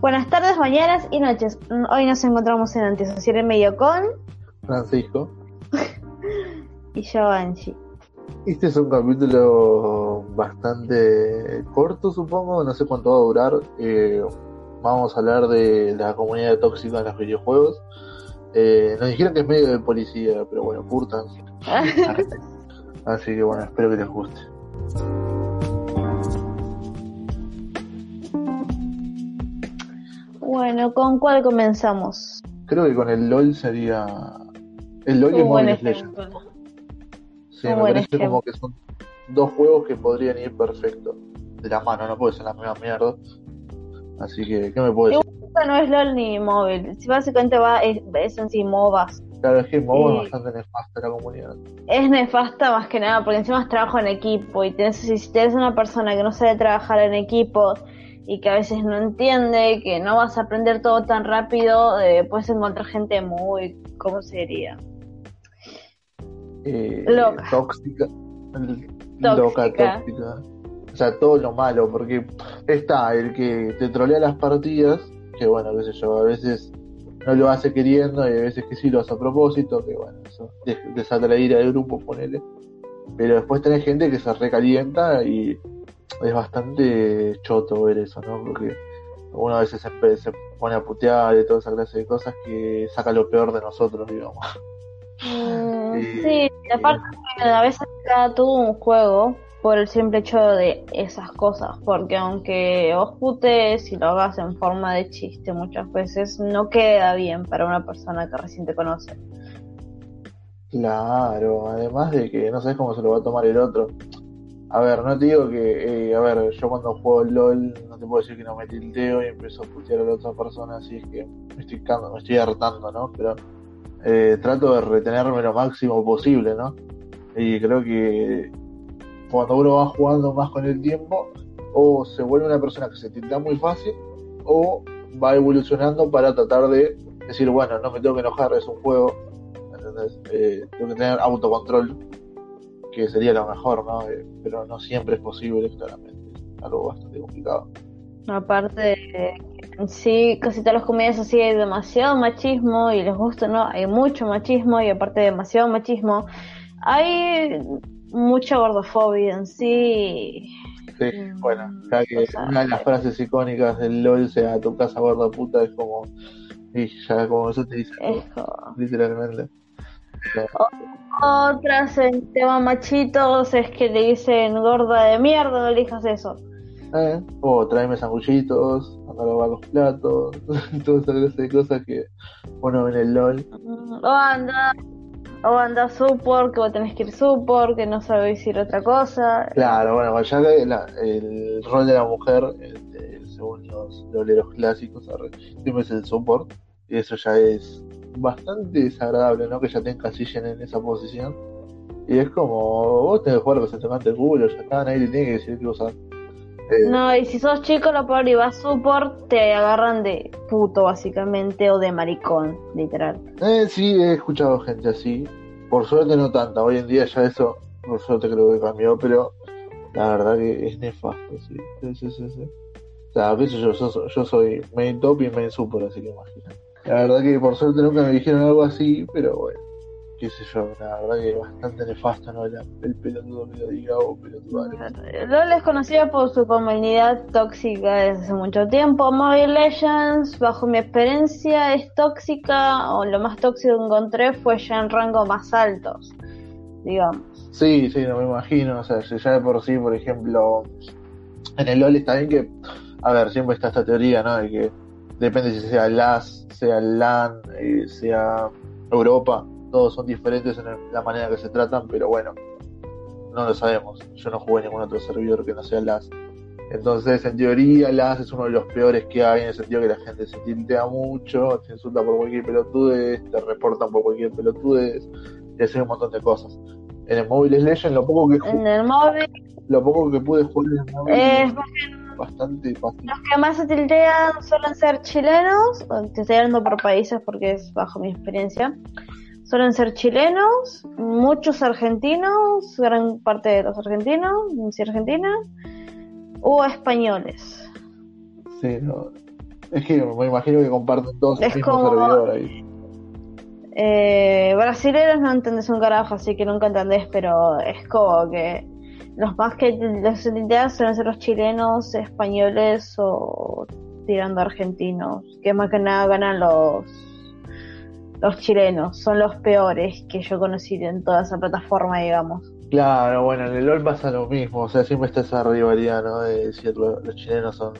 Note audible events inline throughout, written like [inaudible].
Buenas tardes, mañanas y noches. Hoy nos encontramos en Antisocial en medio con Francisco. [laughs] y yo, Angie. Este es un capítulo bastante corto, supongo, no sé cuánto va a durar. Eh, vamos a hablar de la comunidad tóxica en los videojuegos. Eh, nos dijeron que es medio de policía, pero bueno, curtan. [laughs] Así que bueno, espero que les guste. Bueno, ¿con cuál comenzamos? Creo que con el LOL sería. El LOL y Mobile. Legends. Sí, Un me buen parece ejemplo. como que son dos juegos que podrían ir perfecto. De la mano, no puede ser la misma mierda. Así que, ¿qué me puedes decir? No es LOL ni móvil. Si básicamente va, es, es en sí MOBAs. Claro, es que MOBA Sí. es bastante nefasta la comunidad. Es nefasta más que nada porque encima es trabajo en equipo y tenés, si tienes una persona que no sabe trabajar en equipo y que a veces no entiende, que no vas a aprender todo tan rápido, eh, puedes encontrar gente muy, ¿cómo se diría? Eh, Loca. Tóxica. Tóxica. Loca, tóxica. O sea, todo lo malo, porque está el que te trolea las partidas, que bueno, qué sé yo, a veces no lo hace queriendo y a veces que sí lo hace a propósito, que bueno, eso des- desata la ira del grupo, ponele. Pero después tenés gente que se recalienta y es bastante choto ver eso, ¿no? Porque uno a veces se, se pone a putear y toda esa clase de cosas que saca lo peor de nosotros, digamos. Mm, [laughs] Sí. sí, aparte a veces cada todo un juego por el simple hecho de esas cosas, porque aunque vos putes y lo hagas en forma de chiste muchas veces, no queda bien para una persona que recién te conoce. Claro, además de que no sabes cómo se lo va a tomar el otro. A ver, no te digo que, eh, a ver, yo cuando juego LOL no te puedo decir que no me tilteo y empiezo a putear a la otra persona, así es que me estoy, me estoy hartando, ¿no? Pero eh, trato de retenerme lo máximo posible, ¿no? Y creo que cuando uno va jugando más con el tiempo, o se vuelve una persona que se tilta muy fácil, o va evolucionando para tratar de decir, bueno, no me tengo que enojar, es un juego, ¿entendés? Eh, tengo que tener autocontrol, que sería lo mejor, ¿no? Eh, pero no siempre es posible, claramente. Es algo bastante complicado. Aparte en sí, casi todas las comidas así hay demasiado machismo y les gusta, ¿no? Hay mucho machismo y aparte de demasiado machismo, hay mucha gordofobia en sí. Sí, Mm, bueno, ya que o sea, una de las frases icónicas del LOL sea tu casa gorda puta, es como. Y ya como eso te dice literalmente. Otras en tema machitos es que le dicen gorda de mierda, no elijas eso. Eh, o tráeme sanguchitos, anda a lavar los platos, toda esa clase de cosas que uno ve en el LOL. Mm, O anda, o anda support, que vos tenés que ir support, que no sabéis decir otra cosa. Claro, bueno, ya que la- el rol de la mujer, este, según los loleros clásicos, siempre es el support, y eso ya es bastante desagradable, ¿no? Que ya te encasillen en esa posición. Y es como, vos tenés que jugar que se te cante el culo, ya está, nadie te tiene que decir qué usar. Eh, No, y si sos chico, lo peor y vas support, te agarran de puto, básicamente, o de maricón, literal. eh, sí, he escuchado gente así, por suerte no tanta, hoy en día ya eso, por suerte creo que cambió, pero la verdad que es nefasto, sí. Sí, sí, sí, sí. O sea, qué sé yo, yo, yo soy main top y main super, así que imagínate. La verdad que por suerte nunca me dijeron algo así, pero bueno, qué sé yo, la verdad que bastante nefasto, ¿no? La- el pelotudo que lo diga o pelotudo. LOL es conocida por su comunidad tóxica desde hace mucho tiempo. Mobile Legends, bajo mi experiencia, es tóxica, o lo más tóxico que encontré fue ya en rangos más altos, digamos. Sí, sí, no me imagino, o sea, si ya de por sí, por ejemplo, en el LoL está bien que, a ver, siempre está esta teoría, ¿no? De que depende si sea LAS, sea LAN, eh, sea Europa, todos son diferentes en el- la manera que se tratan, pero bueno, no lo sabemos. Yo no jugué ningún otro servidor que no sea LAS. Entonces, en teoría, LAS es uno de los peores que hay, en el sentido que la gente se tiltea mucho, te insulta por cualquier pelotudez, te reportan por cualquier pelotudez, y hace un montón de cosas. En el Mobile Legends, lo poco que, En el móvil lo poco que pude jugar en el es bastante fácil. Los que más se tiltean suelen ser chilenos, o te estoy hablando por países porque es bajo mi experiencia. Suelen ser chilenos, muchos argentinos, gran parte de los argentinos, sí Argentina, o españoles. Sí, no. Es que me imagino que comparten todos el mismo como- servidor ahí. Eh, brasileros no entendés un carajo, así que nunca entendés, pero es como que los más que los ideas suelen ser los chilenos, españoles o tirando argentinos, que más que nada ganan los los chilenos, son los peores que yo conocí en toda esa plataforma, digamos. Claro, bueno, en el LOL pasa lo mismo, o sea, siempre está esa rivalidad, ¿no? De decir lo- los chilenos son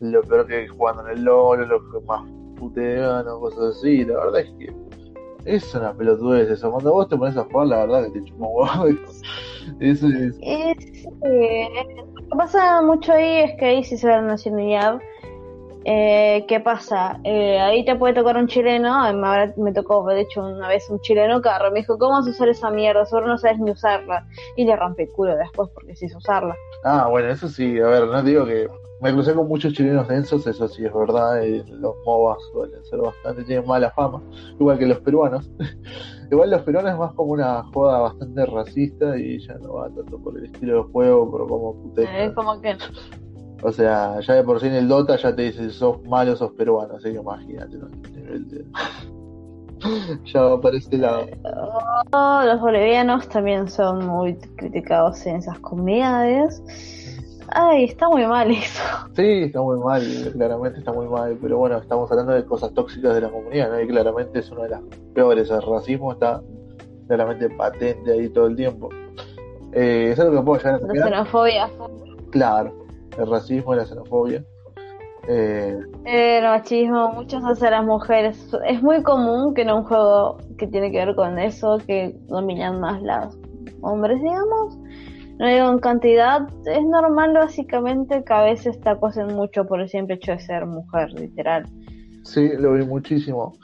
lo peor que jugando en el LOL, los que más putean o cosas así, la verdad es que es una pelotudez eso, cuando vos te pones a jugar, la verdad que te chupa huevo [laughs] eso. Es, Es, eh, lo que pasa mucho ahí es que ahí sí se ve la nacionalidad. Eh, ¿Qué pasa? Eh, ahí te puede tocar un chileno, ahora me tocó, de hecho, una vez un chileno carro, me dijo, ¿cómo vas a usar esa mierda? Solo no sabes ni usarla. Y le rompí el culo después porque sí usarla. Ah, bueno, eso sí, a ver, no digo que me crucé con muchos chilenos densos, eso sí es verdad, y los MOBAs suelen ser bastante, tienen mala fama, igual que los peruanos. [laughs] igual los peruanos es más como una joda bastante racista y ya no va tanto por el estilo de juego, pero como putean. Eh, como que O sea, ya de por sí en el Dota ya te dice sos malo sos peruano, así que imagínate, ¿no? El nivel de... [laughs] ya va para este lado. oh, los bolivianos también son muy criticados en esas comunidades. Ay, está muy mal eso. Sí, está muy mal, claramente está muy mal, pero bueno, estamos hablando de cosas tóxicas de la comunidad, ¿no? Y claramente es una de las peores, el racismo está claramente patente ahí todo el tiempo. Eh, ¿Es algo que puedo llegar a La xenofobia. Claro, el racismo y la xenofobia. Eh, El machismo, muchos hacia las mujeres. Es muy común que en un juego que tiene que ver con eso, que dominan más los hombres, digamos. No digo en cantidad, es normal básicamente que a veces te acosen mucho por el simple hecho de ser mujer, literal. sí, lo vi muchísimo.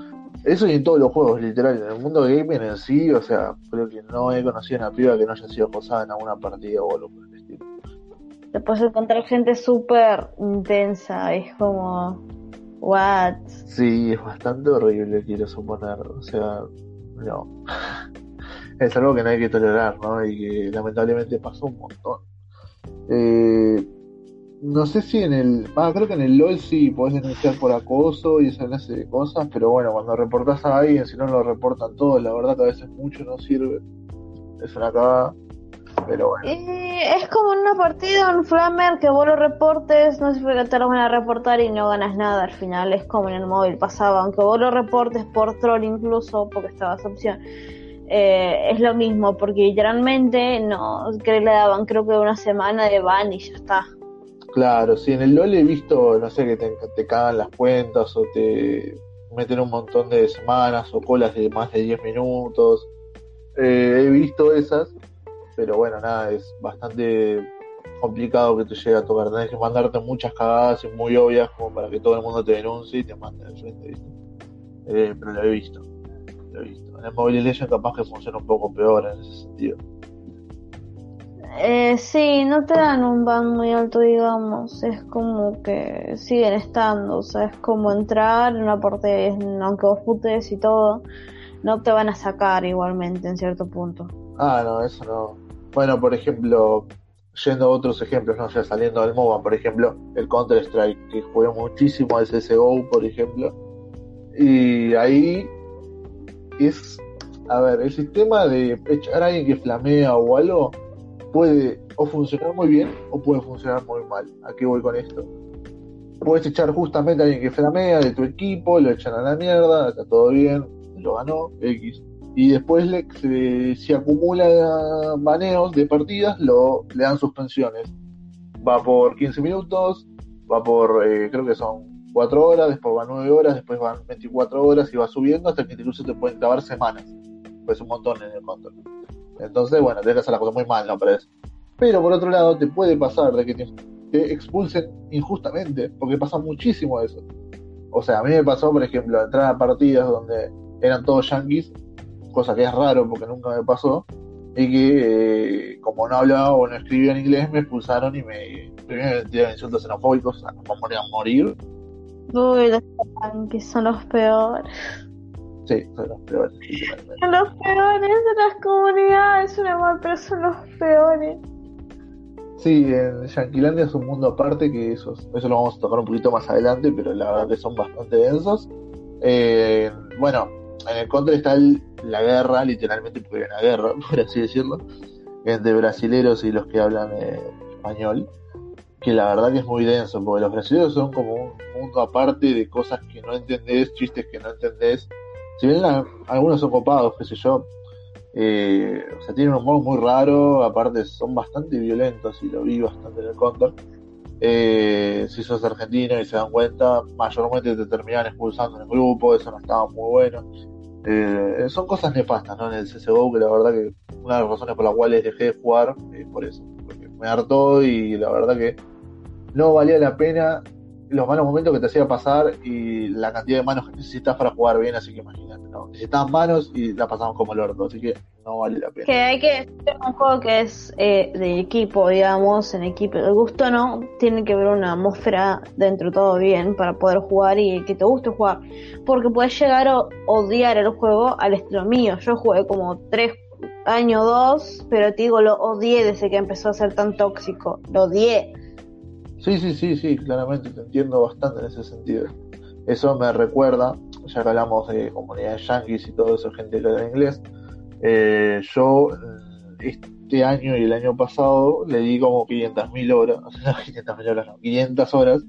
Eso y en todos los juegos, literal. En el mundo gaming en sí, o sea, creo que no he conocido a una piba que no haya sido acosada en alguna partida o algo por el estilo. Te puedes encontrar gente súper intensa, es como, what? Sí, es bastante horrible, quiero suponer. O sea, no. Es algo que no hay que tolerar, ¿no? Y que lamentablemente pasó un montón. Eh, no sé si en el. Ah, creo que en el LOL sí podés denunciar por acoso y esa clase de cosas, pero bueno, cuando reportás a alguien, si no lo reportan todos, la verdad que a veces mucho no sirve. Es una cagada. Pero bueno. Y es como en una partida, un flamer que vos lo reportes, no significa que te lo van a reportar y no ganas nada al final. Es como en el móvil pasaba, aunque vos lo reportes por troll incluso, porque estaba esa opción. Eh, es lo mismo, porque literalmente no, que le daban creo que una semana de ban y ya está. Claro, sí, en el LOL he visto, no sé, que te, te cagan las cuentas o te meten un montón de semanas o colas de más de 10 minutos. Eh, he visto esas, pero bueno, nada, es bastante complicado que te llegue a tocar. Tenés que mandarte muchas cagadas y muy obvias como para que todo el mundo te denuncie y te mande al frente. Eh, pero lo he visto, lo he visto. En el Mobile Legends capaz que funciona un poco peor en ese sentido. Eh, sí, no te dan un ban muy alto, digamos. Es como que siguen estando. O sea, es como entrar en una partida, y aunque vos putes y todo, no te van a sacar igualmente en cierto punto. Ah, no, eso no. Bueno, por ejemplo, yendo a otros ejemplos, no sé, saliendo del MOBA, por ejemplo, el Counter-Strike, que jugué muchísimo al CSGO, por ejemplo, y ahí es, a ver, el sistema de echar a alguien que flamea o algo puede o funcionar muy bien o puede funcionar muy mal. ¿A qué voy con esto? Puedes echar justamente a alguien que flamea de tu equipo, lo echan a la mierda, está todo bien, lo ganó, X. Y después le, se- si acumula baneos de partidas, lo, le dan suspensiones. Va por 15 minutos, va por, eh, creo que son 4 horas, después van 9 horas, después van 24 horas y va subiendo hasta que incluso te pueden clavar semanas. Pues un montón en el control. Entonces, bueno, tenés que hacer la cosa muy mal, ¿no? Es- pero por otro lado, te puede pasar de que te, te expulsen injustamente, porque pasa muchísimo eso. O sea, a mí me pasó, por ejemplo, entrar a partidas donde eran todos yankees, cosa que es raro porque nunca me pasó, y que eh, como no hablaba o no escribía en inglés, me expulsaron y me, primero me tiraron insultos xenofóbicos, o sea, me morían a morir. Uy, los que son los peores. Sí, son los peores. Son los peores de las comunidades, una mal, pero son los peores. Sí, en Yanquilandia es un mundo aparte que eso, eso lo vamos a tocar un poquito más adelante, pero la verdad que son bastante densos. Eh, bueno, en el contra está la guerra, literalmente porque hay una guerra, [laughs] por así decirlo, entre brasileros y los que hablan eh, español, que la verdad que es muy denso, porque los brasileños son como un mundo aparte de cosas que no entendés, chistes que no entendés. Si bien algunos son copados, qué sé yo, eh, o sea, tienen un humor muy raro, aparte son bastante violentos y lo vi bastante en el counter. Eh, si sos argentino y se dan cuenta, mayormente te terminan expulsando en el grupo, eso no estaba muy bueno. Eh, son cosas nefastas, ¿no? En el CSGO, que la verdad que una de las razones por las cuales dejé de jugar es por eso, me hartó y la verdad que no valía la pena los malos momentos que te hacía pasar y la cantidad de manos que necesitas para jugar bien, así que imagínate, ¿no? Necesitas manos y la pasamos como el orto, así que no vale la pena. Que hay que decir un juego que es eh, de equipo, digamos, en equipo. El gusto no, tiene que haber una atmósfera dentro todo bien para poder jugar y que te guste jugar. Porque puedes llegar a odiar el juego al estilo mío. Yo jugué como 3, año dos, pero te digo, lo odié desde que empezó a ser tan tóxico. Lo odié. Sí, sí, sí, sí, claramente te entiendo bastante en ese sentido. Eso me recuerda, ya que hablamos de comunidades yankees y todo eso, gente que habla inglés. Eh, yo eh, este año y el año pasado le di como 500.000 [laughs] horas, no, 500.000 horas, no, 500 horas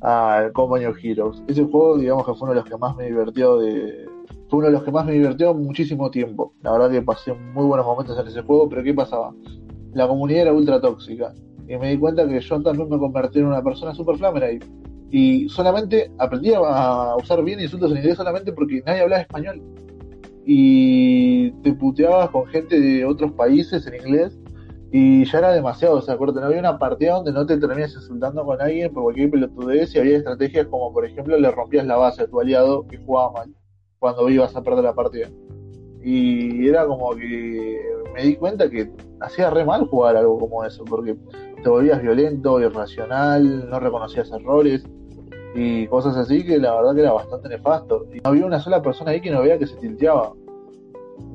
al Company of Heroes. Ese juego, digamos que fue uno de los que más me divirtió de, fue uno de los que más me divirtió muchísimo tiempo. La verdad que pasé muy buenos momentos en ese juego, pero ¿qué pasaba? La comunidad era ultra tóxica y me di cuenta que yo también me convertí en una persona super flamera y, solamente aprendí a usar bien insultos en inglés solamente porque nadie hablaba español y te puteabas con gente de otros países en inglés y ya era demasiado, o sea, acuérdate, no había una partida donde no te terminas insultando con alguien por cualquier pelotudez y había estrategias como, por ejemplo, le rompías la base a tu aliado que jugaba mal cuando ibas a perder la partida. Y era como que me di cuenta que hacía re mal jugar algo como eso, porque te volvías violento, irracional, no reconocías errores y cosas así que la verdad que era bastante nefasto. Y no había una sola persona ahí que no vea que se tilteaba.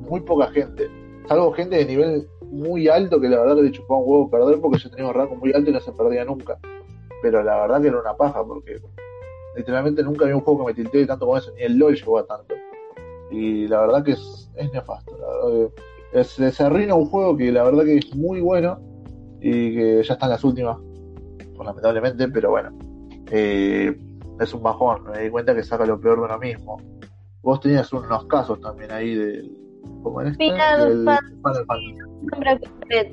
Muy poca gente. Salvo gente de nivel muy alto que la verdad le chupaba un huevo perder porque yo tenía un rango muy alto y no se perdía nunca. Pero la verdad que era una paja porque literalmente nunca había un juego que me tilteé tanto como eso, ni el LOL llegó a tanto. Y la verdad que es, es nefasto, la verdad que es, se arruina un juego que la verdad que es muy bueno y que ya están las últimas, pues, lamentablemente, pero bueno, eh, es un bajón, me di cuenta que saca lo peor de uno mismo. Vos tenías unos casos también ahí del... ¿Cómo este? Final,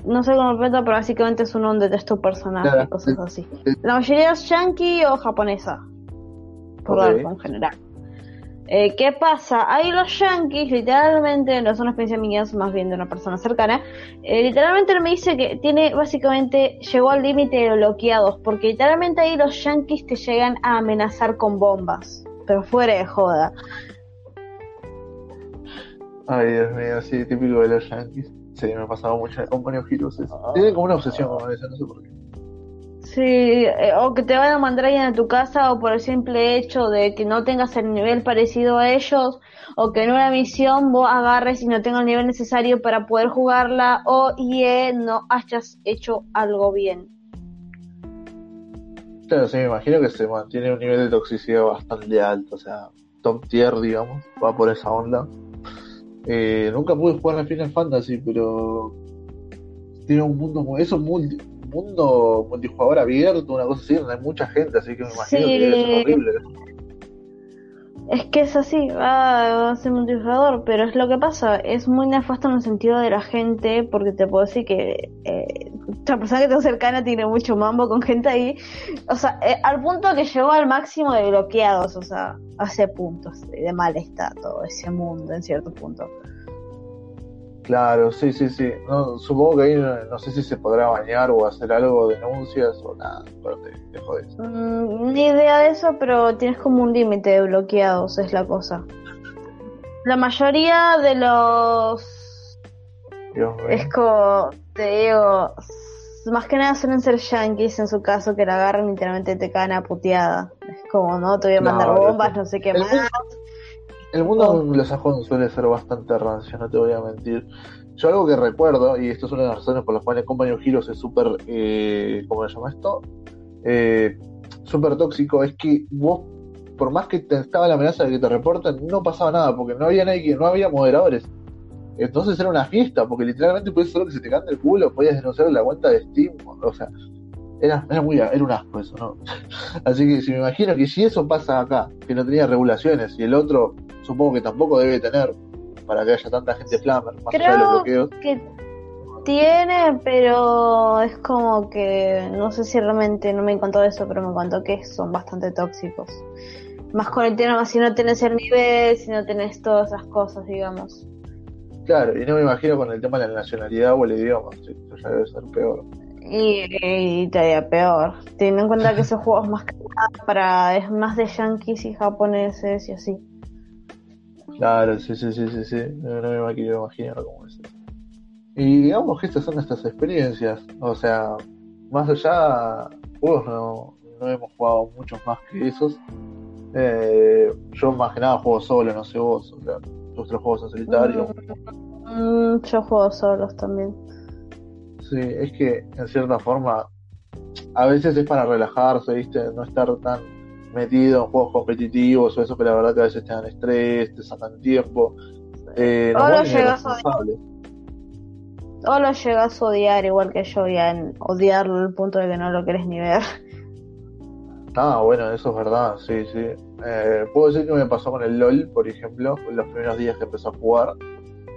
No sé cómo pero básicamente es uno donde texto personaje, cosas así. La mayoría es yankee o japonesa, por okay. en general. Eh, ¿Qué pasa? Ahí los yankees, literalmente, no es una experiencia mía, es más bien de una persona cercana, eh, literalmente me dice que tiene, básicamente, llegó al límite de bloqueados, porque literalmente ahí los yankees te llegan a amenazar con bombas, pero fuera de joda. Ay, Dios mío, sí, típico de los yankees. Sí, me ha pasado mucho con Company of Heroes. Tiene como una obsesión con eso, no sé por qué. Sí, eh, o que te van a mandar alguien a tu casa o por el simple hecho de que no tengas el nivel parecido a ellos o que en una misión vos agarres y no tengas el nivel necesario para poder jugarla o y no hayas hecho algo bien. Claro, sí, me imagino que se mantiene un nivel de toxicidad bastante alto, o sea, top tier, digamos, va por esa onda. Eh, nunca pude jugar a Final Fantasy, pero tiene un mundo, eso multi, mundo multijugador abierto, una cosa así, donde hay mucha gente, así que me imagino que es horrible. Es que es así, va, a ser multijugador, pero es lo que pasa, es muy nefasto en el sentido de la gente, porque te puedo decir que eh, la persona que tengo cercana tiene mucho mambo con gente ahí, o sea, eh, al punto que llegó al máximo de bloqueados, o sea, hace puntos de malestar todo ese mundo en cierto punto. Claro, sí, sí, sí. No, supongo que ahí no, sé si se podrá bañar o hacer algo, denuncias o nada, pero te, te jodes. Mm, ni idea de eso, pero tienes como un límite de bloqueados, es la cosa. La mayoría de los... es como, te digo, más que nada suelen ser yankees en su caso que la agarran y literalmente te caen a puteada. Es como, no, te voy a mandar bombas, no sé qué más. El mundo oh. anglosajón suele ser bastante rancio, no te voy a mentir. yo algo que recuerdo, y esto es una de las razones por las cuales Company of Heroes es súper, eh, ¿cómo se llama esto? Eh, súper tóxico, es que vos, por más que te estaba la amenaza de que te reporten, no pasaba nada, porque no había nadie, no había moderadores. Entonces era una fiesta, porque literalmente podías solo que se te cante el culo, podías denunciar la cuenta de Steam, o sea, era, era muy era un asco eso, ¿no? [laughs] Así que si me imagino que si eso pasa acá, que no tenía regulaciones, y el otro supongo que tampoco debe tener, para que haya tanta gente flamer, más allá de los bloqueos. que tiene, pero es como que no sé si realmente no me contó eso, pero me contó que son bastante tóxicos. Más con el tema, si no tenés el nivel, si no tenés todas esas cosas, digamos. Claro, y no me imagino con el tema de la nacionalidad o el idioma, eso ya debe ser peor. Y, y todavía peor, teniendo en cuenta que [laughs] esos juegos más que nada para es más de yankees y japoneses y así. Claro, sí, sí, sí, sí, sí. No, no me quiero imaginar cómo es. Y digamos que estas son nuestras experiencias. O sea, más allá, juegos no, no hemos jugado muchos más que esos. Eh, yo más que nada juego solo, no sé vos. O sea, vuestros juegos en solitario. Mm, yo juego solos también. Sí, es que en cierta forma, a veces es para relajarse, ¿viste? No estar tan metido en juegos competitivos o eso que la verdad que a veces te dan estrés, te sacan tiempo. Eh, o, lo llegas a odiar. o lo llegas a odiar igual que yo, ya en odiarlo al punto de que no lo querés ni ver. Ah, bueno, eso es verdad, sí, sí. Eh, puedo decir que me pasó con el LOL, por ejemplo, los primeros días que empecé a jugar.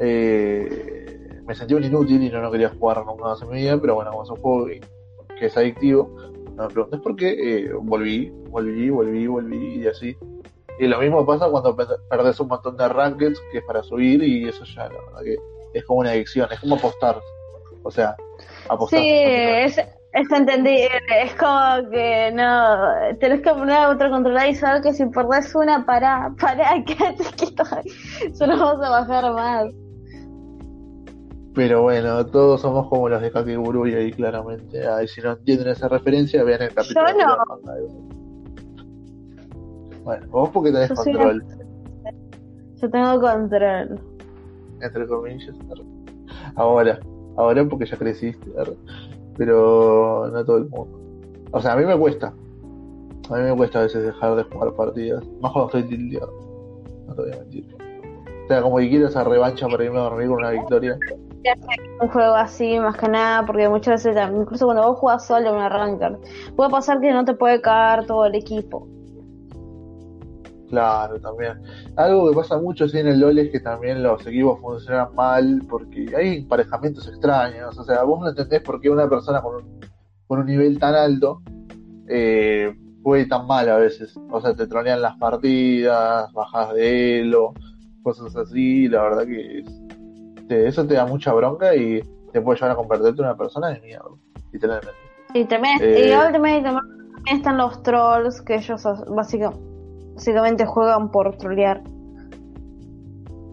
Eh, me sentí un inútil y no, no quería jugar nunca más en mi vida, pero bueno, como es un juego que es adictivo, no me preguntes por qué, eh, volví, volví, volví, volví y así. Y lo mismo pasa cuando perdes un montón de rankings que es para subir y eso ya, la verdad que es como una adicción, es como apostar. O sea, apostar. Sí, es, es es como que no, tenés que poner a otro controlar y saber que si perdés una, para, para, [laughs] quédate quieto, solo vamos a bajar más. Pero bueno, todos somos como los de Kakeguru y ahí claramente. Ahí si no entienden esa referencia, vean el capítulo. Yo no. Bueno, vos porque tenés Yo control. Yo tengo control. Entre comillas. Ahora, ahora porque ya creciste. Pero no todo el mundo. O sea, a mí me cuesta. A mí me cuesta a veces dejar de jugar partidas. Más cuando estoy tildeado. No te voy a mentir. O sea, como que quiero esa revancha para irme a dormir con una victoria un juego así más que nada porque muchas veces incluso cuando vos juegas solo en un arrancar puede pasar que no te puede caer todo el equipo. Claro también. Algo que pasa mucho en el LoL es que también los equipos funcionan mal porque hay emparejamientos extraños o sea vos no entendés por qué una persona con un, con un nivel tan alto eh, tan mal a veces. O sea te tronean las partidas bajas de elo cosas así la verdad que es eso te da mucha bronca y te puede llevar a convertirte en una persona de mierda, literalmente. Y también, Eh, y también, también están los trolls que ellos básica- básicamente juegan por trollear.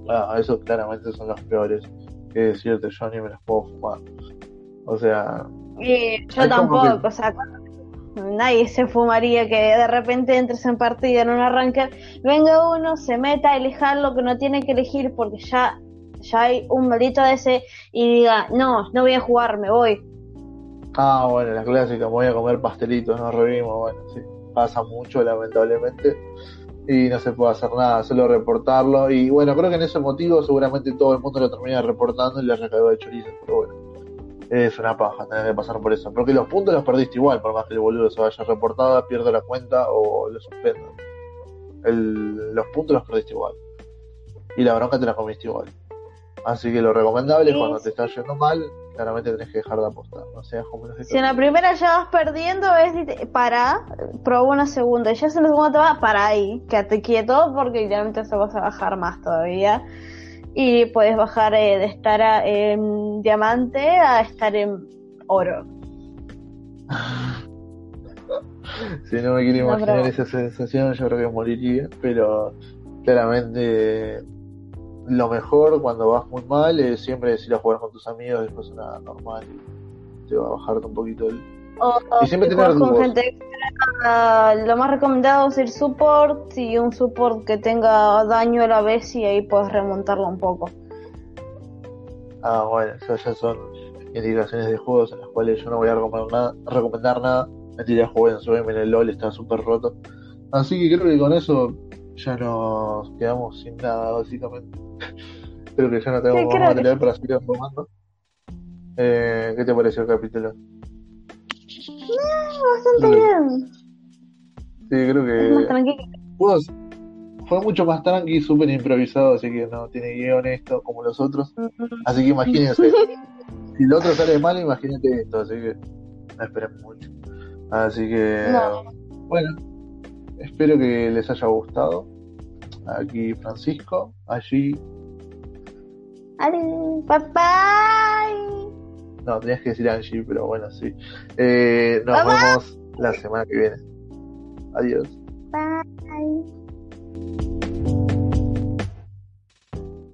Ah, esos claramente son los peores. Que decirte, yo ni me los puedo fumar. O sea, Y yo tampoco, que- o sea, nadie se fumaría que de repente entres en partida en un arranque, venga uno, se meta a elegir lo que no tiene que elegir porque ya, ya hay un maldito de ese y diga, no, no voy a jugar, me voy. ah, bueno, la clásica, voy a comer pastelitos, no revimos. Bueno, sí, pasa mucho, lamentablemente. Y no se puede hacer nada, solo reportarlo. Y bueno, creo que en ese motivo seguramente todo el mundo lo termina reportando y le recagó de chorizo. Pero bueno, es una paja tener que pasar por eso. Porque los puntos los perdiste igual, por más que el boludo se vaya reportado, pierda la cuenta o lo suspendan. El, los puntos los perdiste igual. Y la bronca te la comiste igual. Así que lo recomendable es cuando te está yendo mal, claramente tenés que dejar de apostar. No seas como Si en la primera ya vas perdiendo, es para, prueba una segunda. Y ya en la segunda te va, para ahí, quédate quieto porque literalmente se vas a bajar más todavía. Y puedes bajar eh, de estar a- en diamante a estar en oro. [laughs] Si no me quiero No, imaginar pero- esa sensación, yo creo que moriría. Pero claramente lo mejor cuando vas muy mal es siempre decir a jugar con tus amigos, después una normal te va a bajarte un poquito el... O, Y siempre si tener con gente extra, lo más recomendado es el support y un support que tenga daño a la vez y ahí puedes remontarlo un poco. Ah, bueno, esas ya son indicaciones de juegos en las cuales yo no voy a recomendar nada. Recomendar nada. Mentira, jueguen, suben en el LOL, está súper roto. Así que creo que con eso ya nos quedamos sin nada, básicamente. [laughs] creo que ya no tenemos Sí, más que material para seguir jugando. Eh, ¿Qué te pareció el capítulo? Bastante bien. Sí, creo Es más que tranquilo. fue mucho más tranqui, súper improvisado, así que no tiene guion esto como los otros. Así que imagínense, si el otro sale mal, imagínate esto, así que no esperen mucho. Así que, No. bueno, espero que les haya gustado. Aquí Francisco, allí. ¡Ale! ¡Papá! No, tenías que decir allí, pero bueno, sí. Eh, nos vemos la semana que viene. Adiós. Bye.